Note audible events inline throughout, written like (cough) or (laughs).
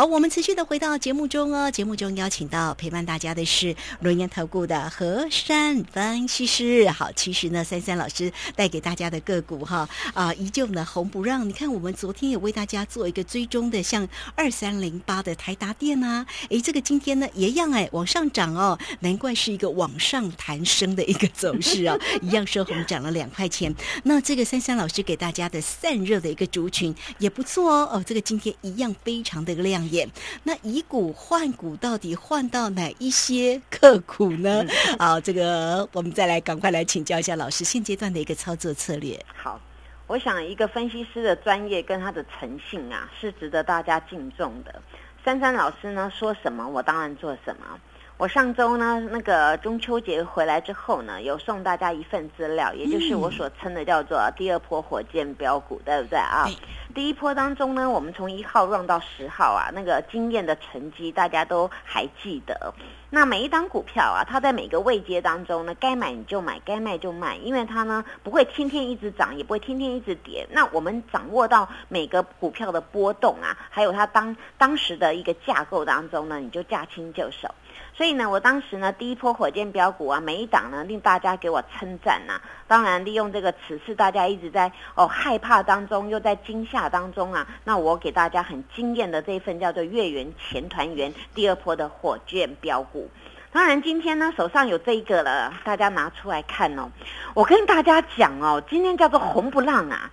好，我们持续的回到节目中哦。节目中邀请到陪伴大家的是轮研投顾的何山分析师。好，其实呢，珊珊老师带给大家的个股哈啊，依旧呢红不让。你看，我们昨天也为大家做一个追踪的，像二三零八的台达电啊，诶，这个今天呢也一样哎，往上涨哦，难怪是一个往上弹升的一个走势啊，(laughs) 一样收红涨了两块钱。那这个珊珊老师给大家的散热的一个族群也不错哦，哦，这个今天一样非常的亮眼。那以股换股到底换到哪一些个股呢？好，这个我们再来赶快来请教一下老师现阶段的一个操作策略。好，我想一个分析师的专业跟他的诚信啊，是值得大家敬重的。珊珊老师呢说什么，我当然做什么。我上周呢，那个中秋节回来之后呢，有送大家一份资料，也就是我所称的叫做第二波火箭标股，对不对啊？第一波当中呢，我们从一号 run 到十号啊，那个经验的成绩大家都还记得。那每一档股票啊，它在每个位阶当中呢，该买你就买，该卖就卖，因为它呢不会天天一直涨，也不会天天一直跌。那我们掌握到每个股票的波动啊，还有它当当时的一个架构当中呢，你就驾轻就熟。所以呢，我当时呢，第一波火箭标股啊，每一档呢令大家给我称赞呐。当然，利用这个此次大家一直在哦害怕当中，又在惊吓当中啊，那我给大家很惊艳的这一份叫做月圆前团圆第二波的火箭标股。当然，今天呢手上有这一个了，大家拿出来看哦。我跟大家讲哦，今天叫做红不浪啊。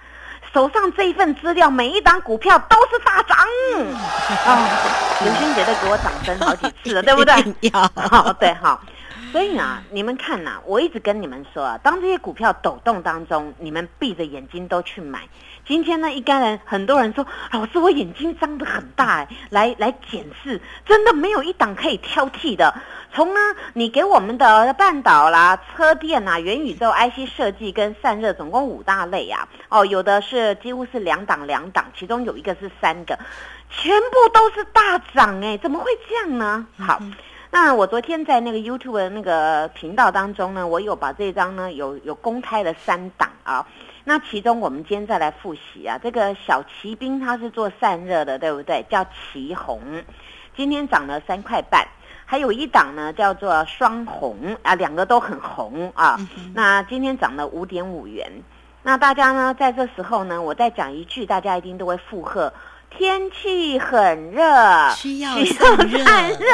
手上这一份资料，每一档股票都是大涨啊！刘星姐都给我掌声好几次了，(laughs) 对不对？好，对，好。所以啊，你们看呐，我一直跟你们说啊，当这些股票抖动当中，你们闭着眼睛都去买。今天呢，一干人很多人说，老师我眼睛张得很大，来来检视，真的没有一档可以挑剔的。从呢，你给我们的半导啦、车电啊、元宇宙、IC 设计跟散热，总共五大类啊。哦，有的是几乎是两档两档，其中有一个是三个，全部都是大涨哎，怎么会这样呢？好。那我昨天在那个 YouTube 的那个频道当中呢，我有把这张呢有有公开了三档啊。那其中我们今天再来复习啊，这个小骑兵它是做散热的，对不对？叫旗红，今天涨了三块半。还有一档呢叫做双红啊，两个都很红啊。那今天涨了五点五元。那大家呢在这时候呢，我再讲一句，大家一定都会附和。天气很热，需要散热，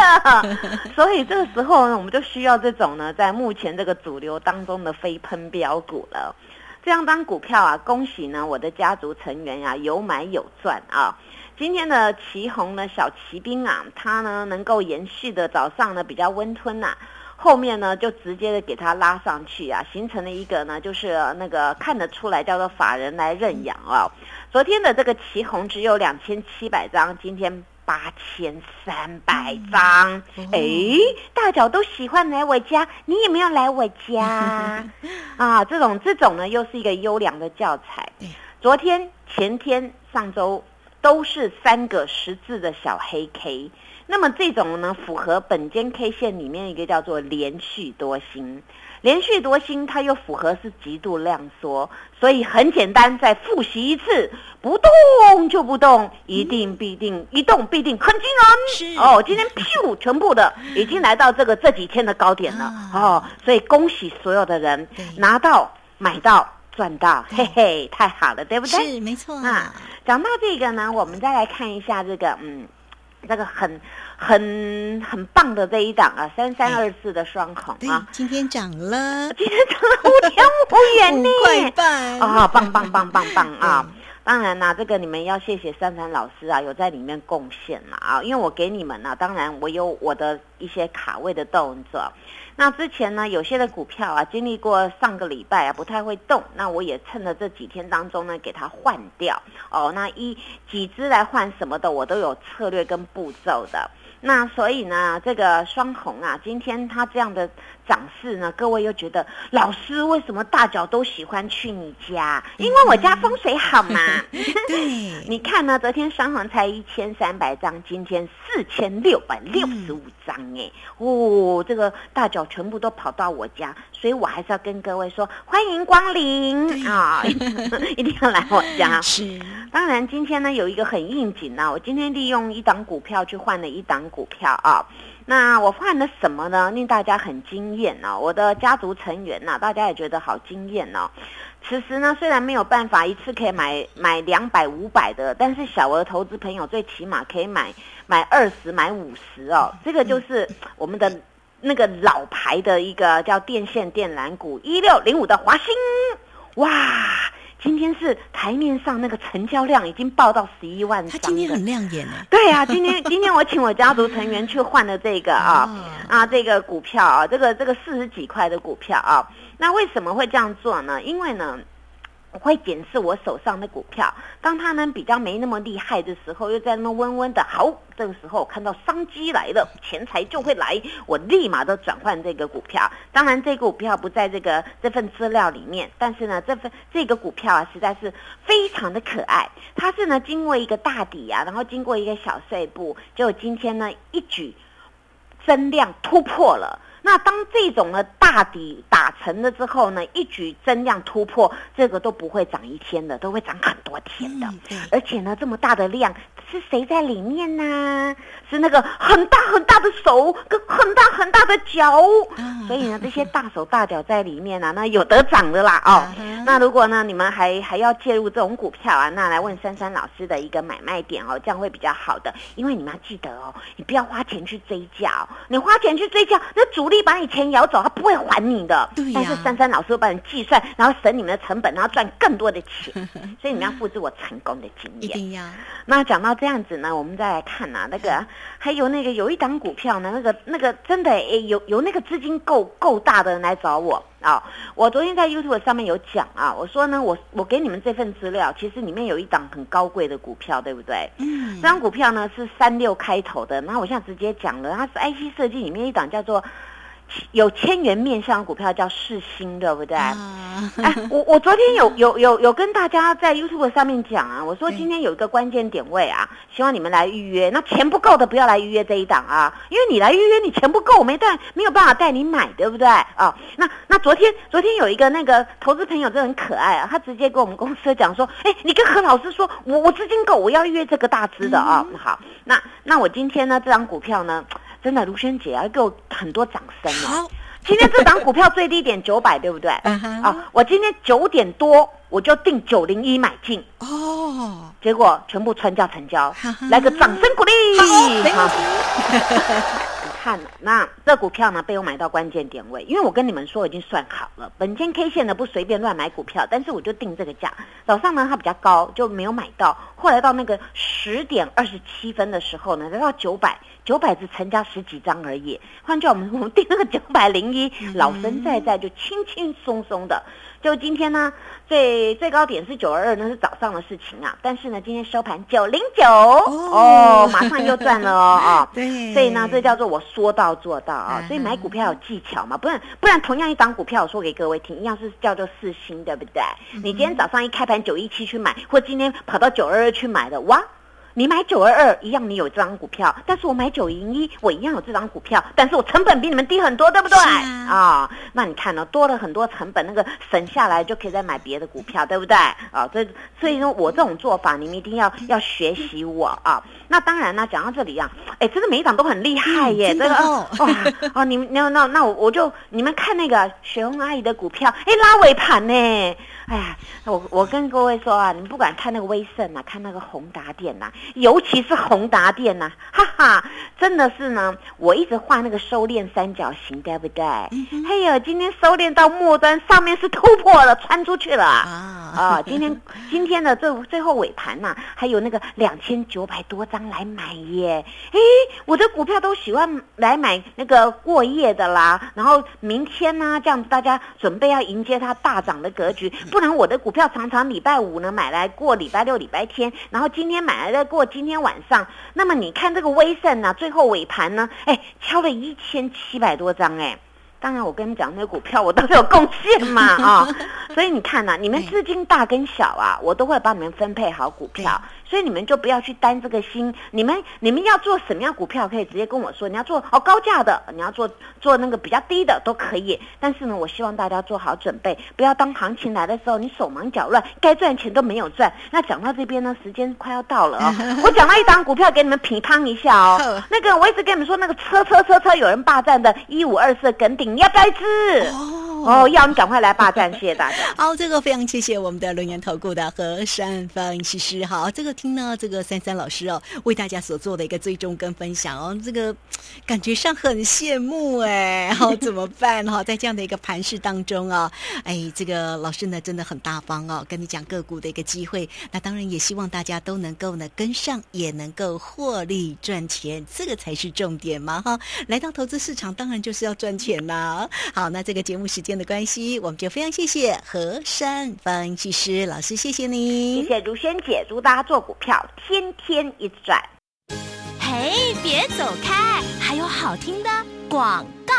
(laughs) 所以这个时候呢，我们就需要这种呢，在目前这个主流当中的飞喷标股了。这样当股票啊，恭喜呢，我的家族成员呀，有买有赚啊。今天的旗红呢，小骑兵啊，它呢能够延续的早上呢比较温吞呐，后面呢就直接的给它拉上去啊，形成了一个呢，就是那个看得出来叫做法人来认养啊。昨天的这个旗红只有两千七百张，今天八千三百张。哎，大脚都喜欢来我家，你有没有来我家？(laughs) 啊，这种这种呢，又是一个优良的教材。昨天、前天、上周都是三个十字的小黑 K。那么这种呢，符合本间 K 线里面一个叫做连续多星。连续多星，它又符合是极度量缩，所以很简单，再复习一次，不动就不动，一定必定一动必定很惊人。哦，今天噗，全部的已经来到这个这几天的高点了哦，所以恭喜所有的人拿到、买到、赚到，嘿嘿，太好了，对不对？是没错啊。讲到这个呢，我们再来看一下这个，嗯，这个很。很很棒的这一档啊，三三二四的双孔啊，今天涨了，今天涨了五点五元呢，五块半啊，棒棒棒棒棒 (laughs) 啊！当然啦，这个你们要谢谢珊珊老师啊，有在里面贡献了啊，因为我给你们呢，当然我有我的一些卡位的动作。那之前呢，有些的股票啊，经历过上个礼拜啊，不太会动。那我也趁着这几天当中呢，给它换掉哦。那一几只来换什么的，我都有策略跟步骤的。那所以呢，这个双红啊，今天它这样的涨势呢，各位又觉得老师为什么大脚都喜欢去你家？因为我家风水好嘛。(laughs) (laughs) 对，你看呢，昨天双红才一千三百张，今天四千六百六十五张，哎，哦，这个大脚全部都跑到我家，所以我还是要跟各位说，欢迎光临啊，(laughs) 一定要来我家。(laughs) 是，当然今天呢有一个很应景啊，我今天利用一档股票去换了一档股票啊。那我换了什么呢？令大家很惊艳哦！我的家族成员呐，大家也觉得好惊艳哦。此时呢，虽然没有办法一次可以买买两百五百的，但是小额投资朋友最起码可以买买二十买五十哦。这个就是我们的那个老牌的一个叫电线电缆股一六零五的华兴，哇！今天是台面上那个成交量已经爆到十一万张，它今天很亮眼呢。对啊，今天今天我请我家族成员去换了这个啊啊这个股票啊，这个这个四十几块的股票啊，那为什么会这样做呢？因为呢。我会检视我手上的股票，当它呢比较没那么厉害的时候，又在那么温温的，好，这个时候看到商机来了，钱财就会来，我立马都转换这个股票。当然，这个股票不在这个这份资料里面，但是呢，这份这个股票啊，实在是非常的可爱。它是呢经过一个大底啊，然后经过一个小碎步，就今天呢一举增量突破了。那当这种呢大底打成了之后呢，一举增量突破，这个都不会涨一天的，都会涨很多天的。而且呢，这么大的量是谁在里面呢？是那个很大很大的手跟很大很大的脚。所以呢，这些大手大脚在里面呢，那有得涨的啦哦。那如果呢，你们还还要介入这种股票啊，那来问珊珊老师的一个买卖点哦，这样会比较好的。因为你们要记得哦，你不要花钱去追价，你花钱去追价，那主。力把你钱咬走，他不会还你的。对但是珊珊老师会帮你计算，然后省你们的成本，然后赚更多的钱。(laughs) 所以你们要复制我成功的经验。一定要。那讲到这样子呢，我们再来看呐，那个还有那个有一档股票呢，那个那个真的诶，有有那个资金够够大的人来找我啊。我昨天在 YouTube 上面有讲啊，我说呢，我我给你们这份资料，其实里面有一档很高贵的股票，对不对？嗯。这张股票呢是三六开头的，那我现在直接讲了，它是 IC 设计里面一档叫做。有千元面向股票叫世新，对不对？哎，我我昨天有有有有跟大家在 YouTube 上面讲啊，我说今天有一个关键点位啊，希望你们来预约。那钱不够的不要来预约这一档啊，因为你来预约你钱不够，我没带没有办法带你买，对不对？啊，那那昨天昨天有一个那个投资朋友真的很可爱啊，他直接跟我们公司讲说，哎，你跟何老师说我我资金够，我要预约这个大资的啊。好，那那我今天呢这张股票呢？真的，卢萱姐啊给我很多掌声哦！今天这档股票最低点九百，对不对？啊，我今天九点多我就定九零一买进哦，结果全部穿价成交，来个掌声鼓励！好。看，那这股票呢被我买到关键点位，因为我跟你们说已经算好了，本间 K 线呢不随便乱买股票，但是我就定这个价。早上呢它比较高，就没有买到，后来到那个十点二十七分的时候呢，来到九百，九百只成交十几张而已。换句话我们我们定那个九百零一，老神在在就轻轻松松的。就今天呢，最最高点是九二二，那是早上的事情啊。但是呢，今天收盘九零九哦，马上又赚了哦啊。(laughs) 对，所以呢，这叫做我说到做到啊。所以买股票有技巧嘛，不然不然同样一档股票，我说给各位听，一样是叫做四星，对不对？你今天早上一开盘九一七去买，或今天跑到九二二去买的，哇！你买九二二一样，你有这张股票，但是我买九零一，我一样有这张股票，但是我成本比你们低很多，对不对？啊，那你看呢，多了很多成本，那个省下来就可以再买别的股票，对不对？啊，所以所以说我这种做法，你们一定要要学习我啊。那当然呢，讲到这里啊，哎，真的每一档都很厉害耶，这个哇哦，你们那那那我我就你们看那个雪红阿姨的股票，哎，拉尾盘呢？哎呀，我我跟各位说啊，你们不管看那个威盛啊，看那个宏达电呐。尤其是宏达电呐，哈哈，真的是呢，我一直画那个收敛三角形，对不对？嘿呦，今天收敛到末端，上面是突破了，穿出去了啊！啊，今天今天的最最后尾盘呐，还有那个两千九百多张来买耶。哎，我的股票都喜欢来买那个过夜的啦。然后明天呢，这样子大家准备要迎接它大涨的格局，不然我的股票常常礼拜五呢买来过礼拜六、礼拜天，然后今天买来再过今天晚上。那么你看这个威盛呢，最后尾盘呢，哎，敲了一千七百多张哎。当然，我跟你们讲，那股票我都有贡献嘛啊，(laughs) 所以你看呐，你们资金大跟小啊，我都会帮你们分配好股票。所以你们就不要去担这个心。你们你们要做什么样股票，可以直接跟我说。你要做哦高价的，你要做做那个比较低的都可以。但是呢，我希望大家做好准备，不要当行情来的时候你手忙脚乱，该赚钱都没有赚。那讲到这边呢，时间快要到了哦。(laughs) 我讲到一张股票给你们品乓一下哦。那个我一直跟你们说，那个车车车车有人霸占的，一五二四耿鼎，你要不要吃？哦，要你赶快来霸占，谢谢大家。(laughs) 好，这个非常谢谢我们的龙岩投顾的何山分析师。好，这个听呢，这个三三老师哦，为大家所做的一个追踪跟分享哦，这个 (tsk) 感觉上很羡慕哎。(laughs) 好，怎么办哈？在这样的一个盘势当中啊，哎，这个老师呢真的很大方哦，跟你讲个股的一个机会。那当然也希望大家都能够呢跟上，也能够获利赚钱，这个才是重点嘛哈。来到投资市场，当然就是要赚钱啦。好，那这个节目时间。的关系，我们就非常谢谢何山分析师老师，谢谢你，谢谢如萱姐，祝大家做股票天天一转。嘿，别走开，还有好听的广告。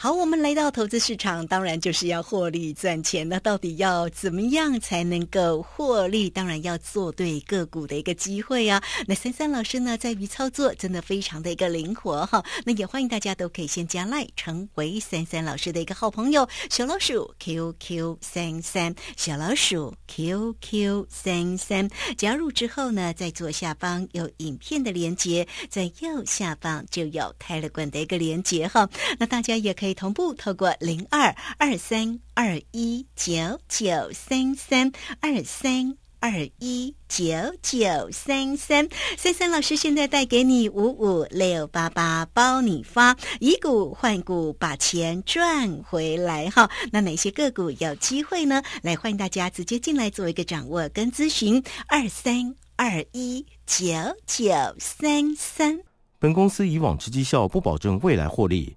好，我们来到投资市场，当然就是要获利赚钱。那到底要怎么样才能够获利？当然要做对个股的一个机会啊。那三三老师呢，在于操作真的非常的一个灵活哈。那也欢迎大家都可以先加赖，成为三三老师的一个好朋友。小老鼠 QQ 三三，小老鼠 QQ 三三，加入之后呢，在左下方有影片的连接，在右下方就有泰勒管的一个连接哈。那大家也可以同步透过零二二三二一九九三三二三二一九九三三三三老师现在带给你五五六八八包你发，以股换股把钱赚回来哈。那哪些个股有机会呢？来欢迎大家直接进来做一个掌握跟咨询二三二一九九三三。本公司以往之绩效不保证未来获利。